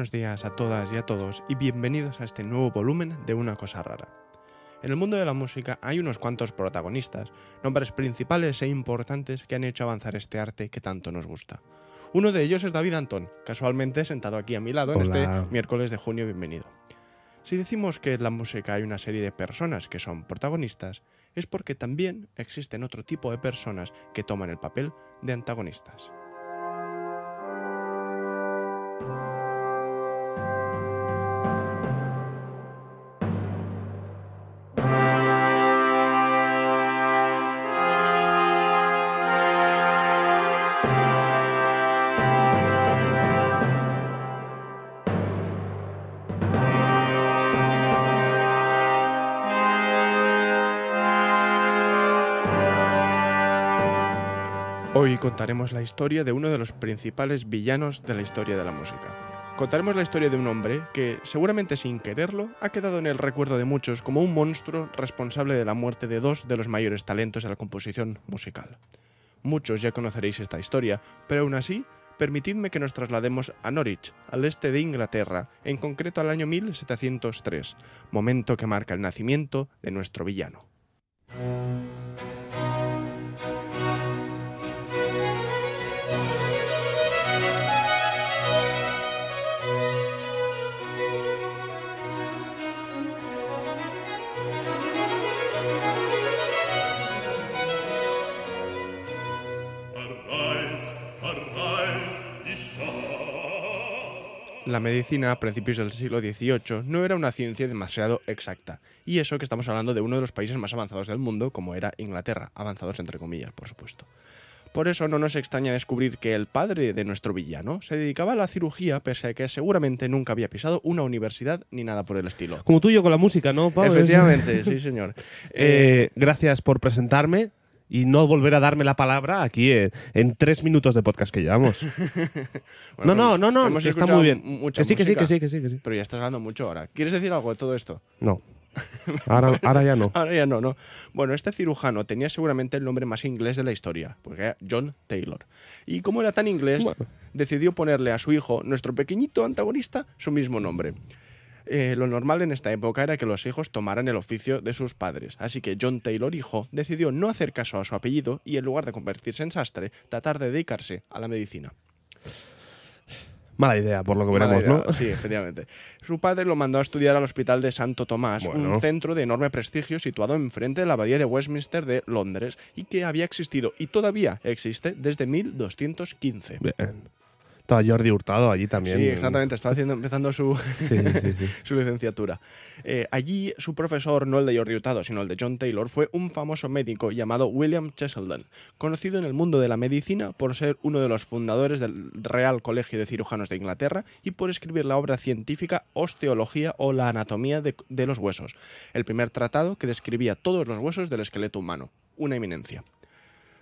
Buenos días a todas y a todos y bienvenidos a este nuevo volumen de Una cosa rara. En el mundo de la música hay unos cuantos protagonistas, nombres principales e importantes que han hecho avanzar este arte que tanto nos gusta. Uno de ellos es David Antón, casualmente sentado aquí a mi lado en este miércoles de junio, bienvenido. Si decimos que en la música hay una serie de personas que son protagonistas, es porque también existen otro tipo de personas que toman el papel de antagonistas. Hoy contaremos la historia de uno de los principales villanos de la historia de la música. Contaremos la historia de un hombre que, seguramente sin quererlo, ha quedado en el recuerdo de muchos como un monstruo responsable de la muerte de dos de los mayores talentos de la composición musical. Muchos ya conoceréis esta historia, pero aún así, permitidme que nos traslademos a Norwich, al este de Inglaterra, en concreto al año 1703, momento que marca el nacimiento de nuestro villano. La medicina a principios del siglo XVIII no era una ciencia demasiado exacta, y eso que estamos hablando de uno de los países más avanzados del mundo, como era Inglaterra, avanzados entre comillas, por supuesto. Por eso no nos extraña descubrir que el padre de nuestro villano se dedicaba a la cirugía, pese a que seguramente nunca había pisado una universidad ni nada por el estilo. Como tú y yo con la música, ¿no, Pau? Efectivamente, sí, señor. Eh, gracias por presentarme y no volver a darme la palabra aquí en, en tres minutos de podcast que llevamos. bueno, no, no, no, no, está muy bien. mucha Que sí, que sí, que sí, que sí, que sí. Pero ya estás hablando mucho ahora. ¿Quieres decir algo de todo esto? No. Ahora, ahora ya no. Ahora ya no, no. Bueno, este cirujano tenía seguramente el nombre más inglés de la historia, porque era John Taylor. Y como era tan inglés, Bueno. decidió ponerle a su hijo, nuestro pequeñito antagonista, su mismo nombre. Eh, lo normal en esta época era que los hijos tomaran el oficio de sus padres, así que John Taylor, hijo, decidió no hacer caso a su apellido y en lugar de convertirse en sastre, tratar de dedicarse a la medicina. Mala idea, por lo que veremos, idea, ¿no? Sí, efectivamente. Su padre lo mandó a estudiar al Hospital de Santo Tomás, Bueno. un centro de enorme prestigio situado enfrente de la Abadía de Westminster de Londres y que había existido y todavía existe desde 1215. Bien. Estaba Jordi Hurtado allí también. Sí, exactamente, está haciendo, empezando su, Sí, sí, sí. su licenciatura. Eh, allí su profesor, no el de Jordi Hurtado, sino el de John Taylor, fue un famoso médico llamado William Cheselden, conocido en el mundo de la medicina por ser uno de los fundadores del Real Colegio de Cirujanos de Inglaterra y por escribir la obra científica Osteología o la anatomía de, de los huesos, el primer tratado que describía todos los huesos del esqueleto humano, una eminencia.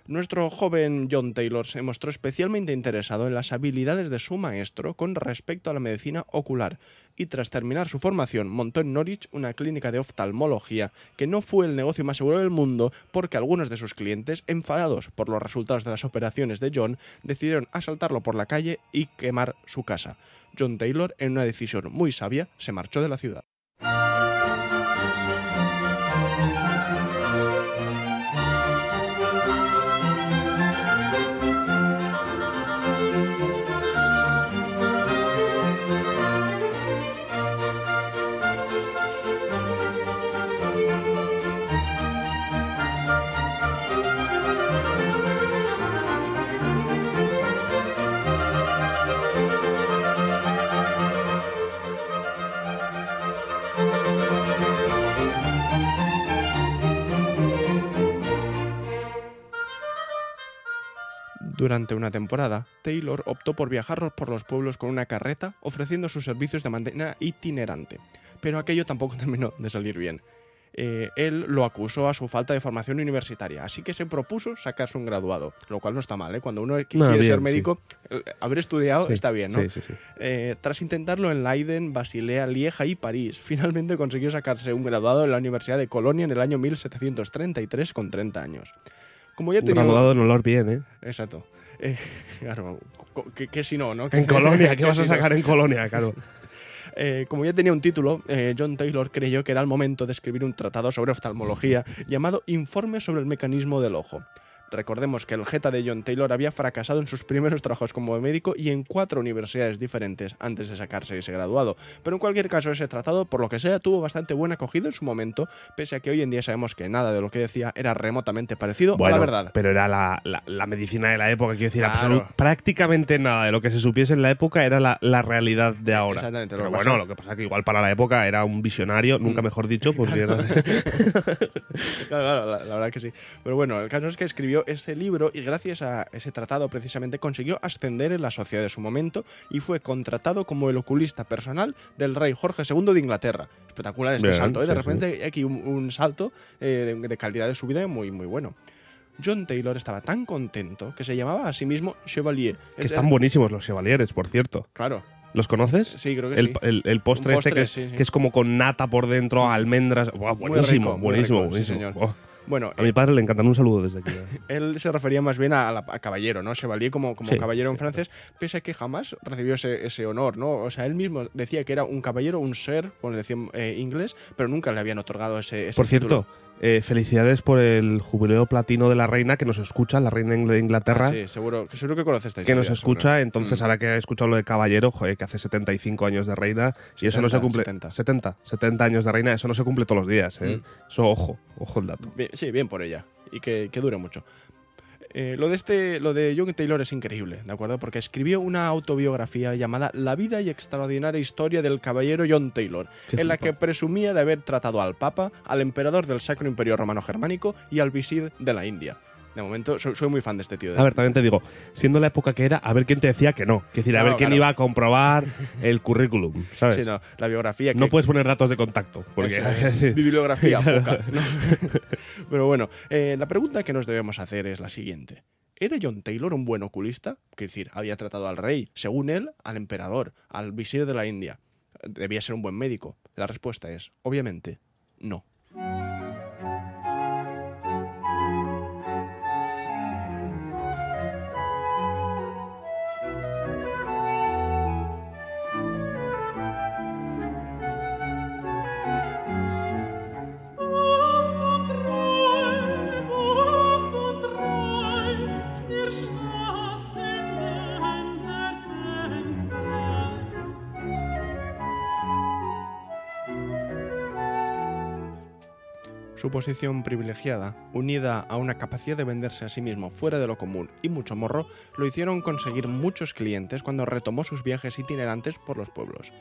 Nuestro joven John Taylor se mostró especialmente interesado en las habilidades de su maestro con respecto a la medicina ocular y tras terminar su formación montó en Norwich una clínica de oftalmología que no fue el negocio más seguro del mundo porque algunos de sus clientes, enfadados por los resultados de las operaciones de John, decidieron asaltarlo por la calle y quemar su casa. John Taylor, en una decisión muy sabia, se marchó de la ciudad. Durante una temporada, Taylor optó por viajar por los pueblos con una carreta, ofreciendo sus servicios de manera itinerante. Pero aquello tampoco terminó de salir bien. Eh, él lo acusó a su falta de formación universitaria, así que se propuso sacarse un graduado, lo cual no está mal, ¿eh? Cuando uno quiere No, bien, ser médico, eh, haber estudiado Sí, está bien, ¿no? Sí, sí, sí. Eh, tras intentarlo en Leiden, Basilea, Lieja y París, finalmente consiguió sacarse un graduado en la Universidad de Colonia en el año 1733 con 30 años. Como ya tenía... graduado en olor bien, ¿eh? Exacto. Eh, claro, que si no, ¿no? En Colonia, ¿qué vas a no. sacar en Colonia? Claro. Eh, como ya tenía un título, eh, John Taylor creyó que era el momento de escribir un tratado sobre oftalmología llamado Informe sobre el mecanismo del ojo. Recordemos que el jeta de John Taylor había fracasado en sus primeros trabajos como médico y en cuatro universidades diferentes antes de sacarse ese graduado. Pero en cualquier caso, ese tratado, por lo que sea, tuvo bastante buena acogida en su momento, pese a que hoy en día sabemos que nada de lo que decía era remotamente parecido a la verdad. pero era la, la- la medicina de la época, quiero decir, Claro. prácticamente nada de lo que se supiese en la época era la, la realidad de ahora. Exactamente, lo Pero que bueno, pasa- lo que pasa es que igual para la época era un visionario, nunca mejor dicho, pues. Claro, claro, la, la verdad que sí. Pero bueno, el caso es que escribió ese libro y gracias a ese tratado precisamente consiguió ascender en la sociedad de su momento y fue contratado como el oculista personal del rey Jorge II de Inglaterra. Espectacular este Bien, salto, ¿eh? De sí, repente hay aquí un, un salto eh, de, de calidad de su vida muy, muy bueno. John Taylor estaba tan contento que se llamaba a sí mismo Chevalier. que están buenísimos los chevalieres, por cierto. Claro, ¿Los conoces? sí, creo que El, sí. el- el postre, Un este que postre, es, sí, sí. que es como con nata por dentro, almendras. Buah, buenísimo, rico, buenísimo, rico, sí, buenísimo. señor. Buah. Bueno, A mi padre le encantan un saludo desde aquí. Él se refería más bien a, la- a caballero, ¿no? Chevalier como, como Sí, caballero en sí, francés, pese a que jamás recibió ese, ese honor, ¿no? O sea, él mismo decía que era un caballero, un ser, como decía eh, inglés, pero nunca le habían otorgado ese, ese Por título. cierto, eh, felicidades por el jubileo platino de la reina que nos escucha, la reina de Inglaterra. Ah, sí, seguro, que seguro que conoces esta que nos historia, escucha, seguro. entonces Mm. ahora que ha escuchado lo de caballero, joder, que hace 75 años de reina, y eso no se 70, cumple. 70. 70, 70 años de reina, eso no se cumple todos los días, ¿eh? Mm. Eso, ojo, ojo el dato. Bien- sí, bien por ella. Y que, que dure mucho. Eh, lo de este, lo de John Taylor es increíble, ¿de acuerdo? Porque escribió una autobiografía llamada La vida y extraordinaria historia del caballero John Taylor, Qué en la que presumía de haber tratado al Papa, al emperador del Sacro Imperio Romano Germánico y al visir de la India. De momento, soy, soy muy fan de este tío. de- A ver, también te digo, siendo la época que era, a ver quién te decía que no. Es decir, a Claro, ver quién claro. iba a comprobar el currículum, ¿sabes? Sí, no, la biografía que, no puedes poner datos de contacto. Porque es. Bibliografía poca. ¿no? Pero bueno, eh, la pregunta que nos debemos hacer es la siguiente. ¿Era John Taylor un buen oculista? Es decir, había tratado al rey, según él, al emperador, al visir de la India. ¿Debía ser un buen médico? La respuesta es, obviamente, no. Su posición privilegiada, unida a una capacidad de venderse a sí mismo fuera de lo común y mucho morro, lo hicieron conseguir muchos clientes cuando retomó sus viajes itinerantes por los pueblos.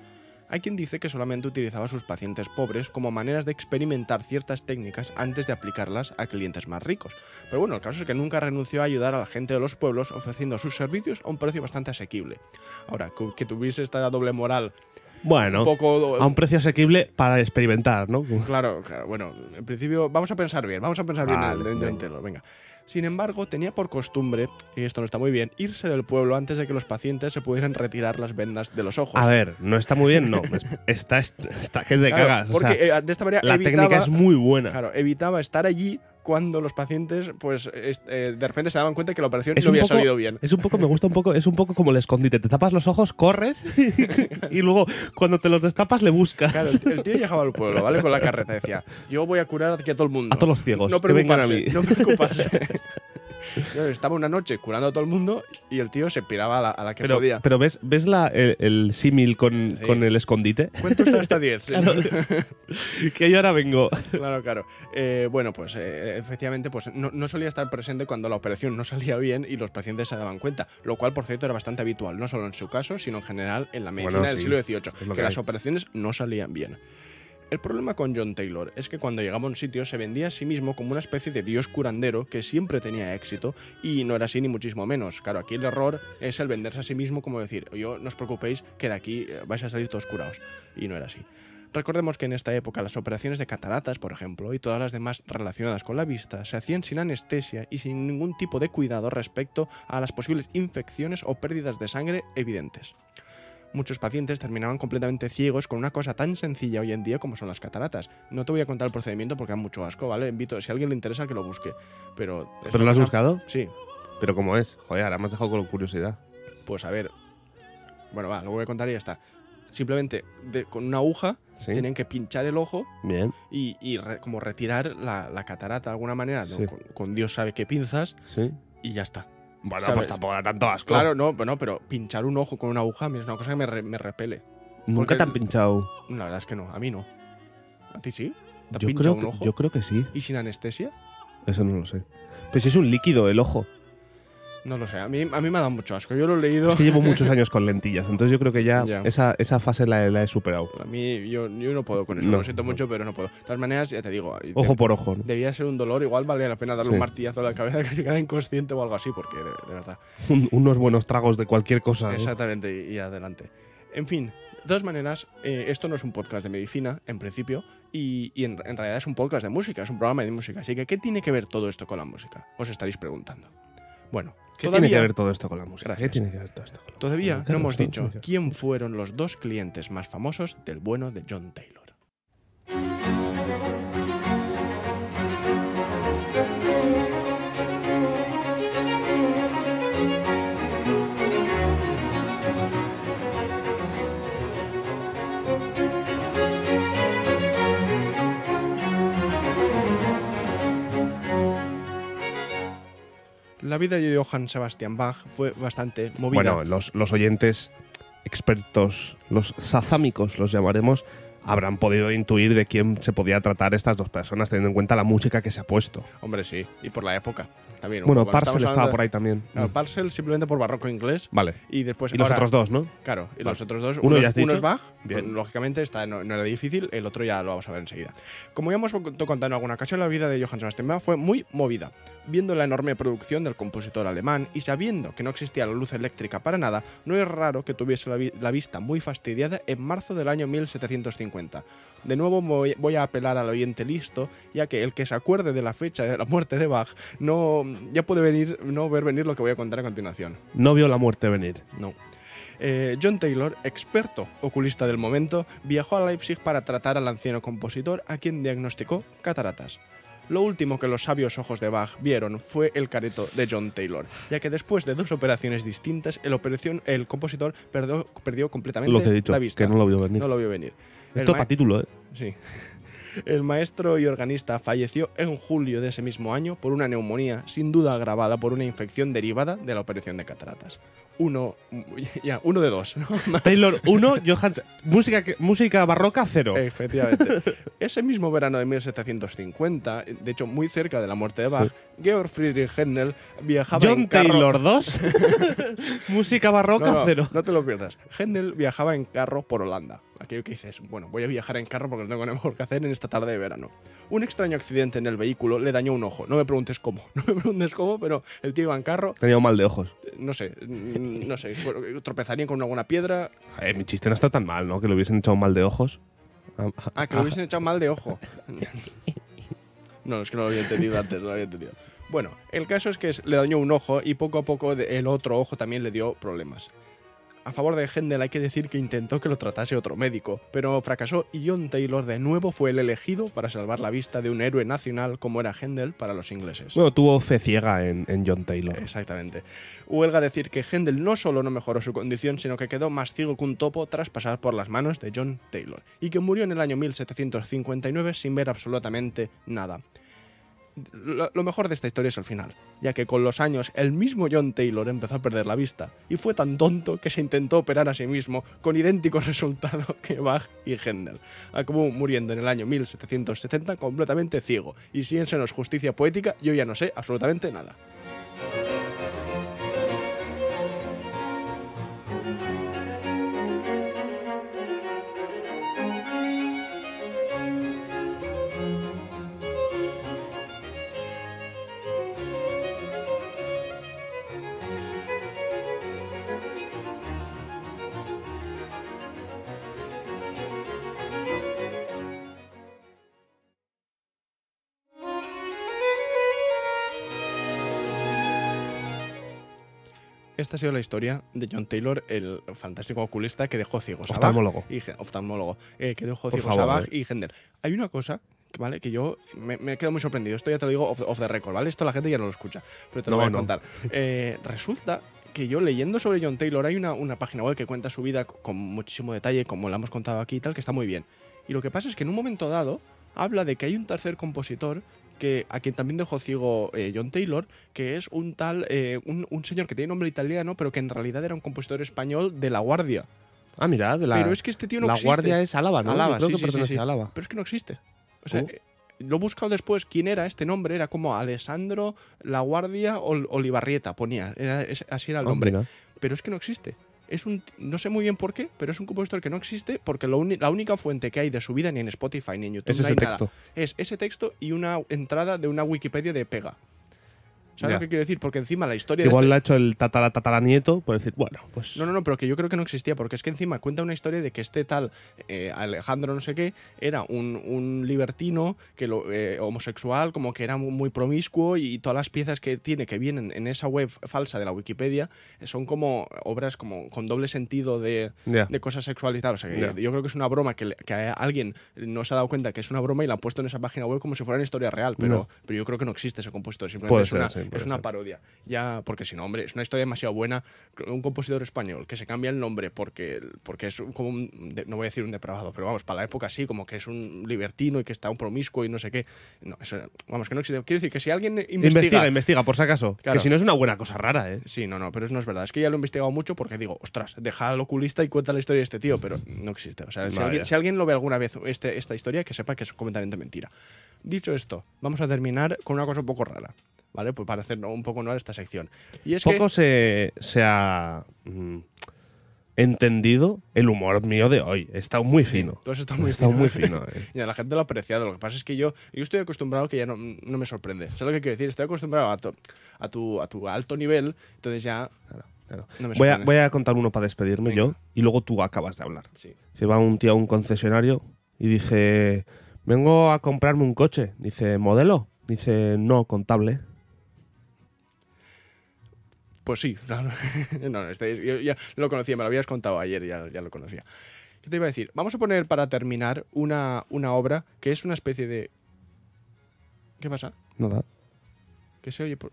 Hay quien dice que solamente utilizaba a sus pacientes pobres como maneras de experimentar ciertas técnicas antes de aplicarlas a clientes más ricos. Pero bueno, el caso es que nunca renunció a ayudar a la gente de los pueblos ofreciendo sus servicios a un precio bastante asequible. Ahora, que- tuviese esta doble moral Bueno, un poco... a un precio asequible para experimentar, ¿no? Claro, claro, bueno, en principio vamos a pensar bien, vamos a pensar bien Vale, en el de venga. Sin embargo, tenía por costumbre, y esto no está muy bien, irse del pueblo antes de que los pacientes se pudieran retirar las vendas de los ojos. A ver, no está muy bien, no. Es- Está, está que te Claro, cagas. o porque sea, eh, de esta manera la evitaba, técnica es muy buena. claro, evitaba estar allí cuando los pacientes, pues, eh, de repente se daban cuenta que la operación Es no había poco- salido bien. Es un poco, me gusta un poco, es un poco como el escondite. Te tapas los ojos, corres y luego cuando te los destapas le buscas. Claro, el- tío llegaba al pueblo, ¿vale? Con la carreta decía, yo voy a curar aquí a todo el mundo. A todos los ciegos, No que vengan a preocuparse, mí. no preocuparse. Estaba una noche curando a todo el mundo y el tío se piraba a la, a la que Pero, podía. pero ves, ves la, el, el símil con, Sí. con el escondite. Cuento hasta hasta 10. sí. Claro. que yo ahora vengo. Claro, claro. Eh, bueno, pues eh, efectivamente pues no, no solía estar presente cuando la operación no salía bien y los pacientes se daban cuenta, lo cual, por cierto, era bastante habitual, no solo en su caso, sino en general en la medicina Bueno, del sí, siglo XVIII, es que que las operaciones no salían bien. El problema con John Taylor es que cuando llegaba a un sitio se vendía a sí mismo como una especie de dios curandero que siempre tenía éxito y no era así ni muchísimo menos. Claro, aquí el error es el venderse a sí mismo como decir, yo no os preocupéis que de aquí eh, vais a salir todos curados. Y no era así. Recordemos que en esta época las operaciones de cataratas, por ejemplo, y todas las demás relacionadas con la vista, se hacían sin anestesia y sin ningún tipo de cuidado respecto a las posibles infecciones o pérdidas de sangre evidentes. Muchos pacientes terminaban completamente ciegos con una cosa tan sencilla hoy en día como son las cataratas. No te voy a contar el procedimiento porque da mucho asco, ¿vale? Invito, si a alguien le interesa, que lo busque. Pero. ¿Pero lo has cosa- buscado? Sí. ¿Pero cómo es? Joder, ahora me has dejado con curiosidad. Pues a ver. Bueno, va, lo voy a contar y ya está. Simplemente de- con una aguja Sí. tenían que pinchar el ojo Bien, y, y re- como retirar la, la catarata de alguna manera, con, con Dios sabe qué pinzas sí. y ya está. Bueno, ¿Sabes? pues tampoco da tanto asco. Claro, no, pero no, pero pinchar un ojo con una aguja a mí es una cosa que me, re- me repele. Nunca te han pinchado. La verdad es que no, a mí no. ¿A ti sí? ¿Te han Yo pinchado creo, un que, ojo? yo creo que sí. ¿Y sin anestesia? Eso no lo sé. Pero si es un líquido el ojo. No lo sé, a mí, a mí me ha dado mucho asco. Yo lo he leído. Es que llevo muchos años con lentillas, entonces yo creo que ya, Ya. Esa, esa fase la, la he superado. A mí, yo, yo no puedo con eso. No, lo siento no. mucho, pero no puedo. De todas maneras, ya te digo. Ojo por ojo. ¿no? Debía ser un dolor, igual valía la pena darle un martillazo a la cabeza que se queda inconsciente o algo así, porque de, de verdad. Un- unos buenos tragos de cualquier cosa. ¿eh? Exactamente, y, y adelante. En fin, de todas maneras, eh, esto no es un podcast de medicina, en principio, y, y en, en realidad es un podcast de música, es un programa de música. Así que, ¿qué tiene que ver todo esto con la música? Os estaréis preguntando. Bueno, ¿Qué todavía, tiene que ver todo esto con la música? Gracias. ¿Qué tiene que ver todo esto con la todavía no hemos dicho quién fueron los dos clientes más famosos del bueno de John Taylor. La vida de Johann Sebastian Bach fue bastante movida. Bueno, los, oyentes expertos, los sazámicos los llamaremos, habrán podido intuir de quién se podía tratar estas dos personas, teniendo en cuenta la música que se ha puesto. Hombre, sí, y por la época también. Bueno. Parcel estaba por ahí también. No, Mm. Parcel simplemente por barroco inglés Vale. y después Y los otros dos, ¿no? Claro, y Vale. los otros dos, Uno uno, ya es, uno Bach, Bien. pues, lógicamente esta no, no era difícil, el otro ya lo vamos a ver enseguida. Como ya hemos contado en alguna ocasión, la vida de Johann Sebastian Bach fue muy movida. Viendo la enorme producción del compositor alemán y sabiendo que no existía la luz eléctrica para nada, no es raro que tuviese la, vi- la vista muy fastidiada en marzo del año 1750. De nuevo voy, voy a apelar al oyente listo, ya que el que se acuerde de la fecha de la muerte de Bach no ya puede venir no ver venir lo que voy a contar a continuación. No vio la muerte venir. No. Eh, John Taylor, experto oculista del momento, viajó a Leipzig para tratar al anciano compositor a quien diagnosticó cataratas. Lo último que los sabios ojos de Bach vieron fue el careto de John Taylor, ya que después de dos operaciones distintas, el, operación, el compositor perdió, perdió completamente Lo que he dicho, la vista. que no lo vio venir. No lo vio venir. Esto para título, ¿eh? Sí. El maestro y organista falleció en julio de ese mismo año por una neumonía, sin duda agravada por una infección derivada de la operación de cataratas. Uno, ya, uno de dos, ¿no? Taylor 1, Johann. Música, música barroca 0. Efectivamente. Ese mismo verano de 1750, de hecho muy cerca de la muerte de Bach, Georg Friedrich Händel viajaba en John carro... Taylor 2, música barroca No, no, 0. no te lo pierdas. Händel viajaba en carro por Holanda. Aquello que dices, bueno, voy a viajar en carro porque no tengo nada mejor que hacer en esta tarde de verano. Un extraño accidente en el vehículo le dañó un ojo. No me preguntes cómo, no me preguntes cómo, pero el tío iba en carro, Tenía un mal de ojos. no sé, no sé, bueno, tropezaría con alguna piedra. Eh, mi chiste no está tan mal, ¿no? Que le hubiesen echado un mal de ojos. Ah, que lo hubiesen echado mal de ojo. No, es que no lo había entendido antes, no lo había entendido. Bueno, el caso es que le dañó un ojo y poco a poco el otro ojo también le dio problemas. A favor de Händel hay que decir que intentó que lo tratase otro médico, pero fracasó y John Taylor de nuevo fue el elegido para salvar la vista de un héroe nacional como era Händel para los ingleses. Bueno, tuvo fe ciega en, en John Taylor. Exactamente. Huelga decir que Händel no solo no mejoró su condición, sino que quedó más ciego que un topo tras pasar por las manos de John Taylor, y que murió en el año 1759 sin ver absolutamente nada. Lo, mejor de esta historia es el final, ya que con los años el mismo John Taylor empezó a perder la vista, y fue tan tonto que se intentó operar a sí mismo con idéntico resultado que Bach y Händel. Acabó muriendo en el año 1770 completamente ciego, y si justicia poética, yo ya no sé absolutamente nada. Esta ha sido la historia de John Taylor, el fantástico oculista que dejó ciegos a Bach Oftalmólogo. y oftalmólogo, eh, que dejó ciegos favor, a Bach eh. y Händel. Hay una cosa, que, ¿vale? Que yo me, me he quedado muy sorprendido. Esto ya te lo digo off, off the record, ¿vale? Esto la gente ya no lo escucha, pero te lo No, voy a no. contar. Eh, resulta que yo leyendo sobre John Taylor hay una, una página web que cuenta su vida con muchísimo detalle, como la hemos contado aquí y tal, que está muy bien. Y lo que pasa es que en un momento dado habla de que hay un tercer compositor que a quien también dejó ciego eh, John Taylor, que es un tal, eh, un, un señor que tiene nombre italiano, pero que en realidad era un compositor español de La Guardia. Ah, mira, de la, pero es que este tío no la existe. guardia es Álava, ¿no? Álava, Yo creo sí, que sí, pertenece sí, sí. a Álava. Pero es que no existe. O sea, Oh. eh, lo he buscado después quién era este nombre, era como Alessandro La Guardia Ol- Olivarrieta, ponía, era- es- así era el Ah, nombre. Pero es que no existe. Es un, no sé muy bien por qué, pero es un compositor que no existe porque lo la única fuente que hay de su vida ni en Spotify ni en YouTube Es no ese hay nada. es ese texto y una entrada de una Wikipedia de Pega. ¿Sabes lo que quiero decir? Porque encima la historia de Igual este- la ha hecho el tatara tataranieto por decir, bueno, pues. No, no, no, pero que yo creo que no existía, porque es que encima cuenta una historia de que este tal eh, Alejandro no sé qué era un, un libertino que lo, eh, homosexual, como que era muy, muy promiscuo y todas las piezas que tiene que vienen en esa web falsa de la Wikipedia son como obras como con doble sentido de, de cosas sexuales y tal. O sea, que yo creo que es una broma que, que alguien no se ha dado cuenta que es una broma y la han puesto en esa página web como si fuera una historia real, pero, No. pero yo creo que no existe ese compositor, simplemente Puede es, ser, una, sí, es una parodia. Ya, porque si no, hombre, es una historia demasiado buena. Un compositor español que se cambia el nombre porque, porque es como un, no voy a decir un depravado, pero vamos, para la época sí, como que es un libertino y que está un promiscuo y no sé qué. No, eso, vamos, que no existe. Quiero decir que si alguien investiga. Investiga, investiga, por si acaso. Claro. Que si no es una buena cosa rara, ¿eh? Sí, no, no, pero eso no es verdad. Es que ya lo he investigado mucho porque digo, ostras, deja al oculista y cuenta la historia de este tío, pero no existe. O sea, si, alguien, si alguien lo ve alguna vez este, esta historia, que sepa que es completamente mentira. Dicho esto, vamos a terminar con una cosa un poco rara, ¿vale? Pues para hacer un poco honor a esta sección. Y es Poco que... se, se ha mm, entendido el humor mío de hoy. He estado muy fino. Tú has estado muy fino. muy fino, eh. Y la gente lo ha apreciado. Lo que pasa es que yo, yo estoy acostumbrado que ya no, no me sorprende. ¿Sabes lo que quiero decir? Estoy acostumbrado a tu, a tu, a tu alto nivel, entonces ya... Claro. No me Voy, a, voy a contar uno para despedirme Venga. yo y luego tú acabas de hablar. Sí. Se va un tío a un concesionario y dice, vengo a comprarme un coche. Dice, ¿modelo? Dice, no, contable. Pues sí, claro. no, no, este es- yo ya lo conocía, me lo habías contado ayer, ya, ya lo conocía. ¿Qué te iba a decir? Vamos a poner para terminar una, una obra que es una especie de... ¿Qué pasa? Nada. ¿Qué se oye? Por...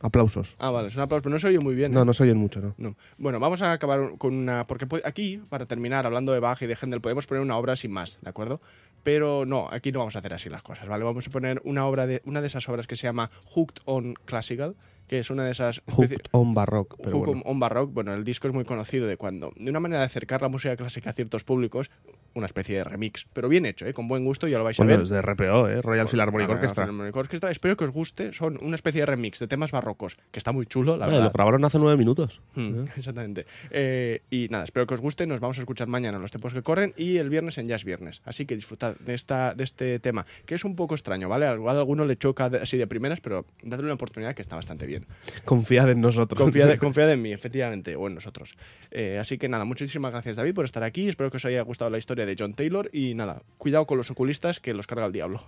Aplausos. Ah, vale, es un aplauso, pero no se oye muy bien. ¿eh? No, no se oyen mucho, ¿no? No. Bueno, vamos a acabar con una. Porque aquí, para terminar, hablando de Bach y de Händel, podemos poner una obra sin más, ¿de acuerdo? Pero no, aquí no vamos a hacer así las cosas, ¿vale? Vamos a poner una obra de una de esas obras que se llama Hooked on Classical, que es una de esas. Hooked on Baroque. Pero Hook bueno. on Baroque, bueno, el disco es muy conocido de cuando, de una manera de acercar la música clásica a ciertos públicos, una especie de remix, pero bien hecho, ¿eh? con buen gusto, ya lo vais a ver. es de RPO, ¿eh? Royal Philharmonic Orchestra. Orchestra. Espero que os guste, son una especie de remix de temas barrocos, que está muy chulo, la Ah, verdad. lo grabaron hace nueve minutos. Mm, Exactamente. Eh, y nada, espero que os guste. Nos vamos a escuchar mañana en los tiempos que corren y el viernes en Jazz Viernes. Así que disfrutad de, esta, de este tema, que es un poco extraño, ¿vale? Igual a alguno le choca así de primeras, pero dadle una oportunidad que está bastante bien. Confiad en nosotros. Confiad, confiad en mí, efectivamente, o en nosotros. Eh, así que nada, muchísimas gracias David por estar aquí. Espero que os haya gustado la historia de John Taylor y nada, cuidado con los oculistas que los carga el diablo.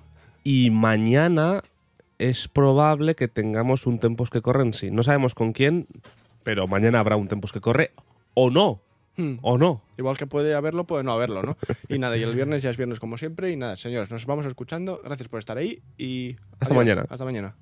Y mañana es probable que tengamos un Tempos que corren, sí. No sabemos con quién, pero mañana habrá un Tempos que corre o no. Hmm. O no. Igual que puede haberlo, puede no haberlo, ¿no? Y nada, y el viernes ya es viernes como siempre. Y nada, señores, nos vamos escuchando. Gracias por estar ahí y. Hasta adiós. mañana. Hasta mañana.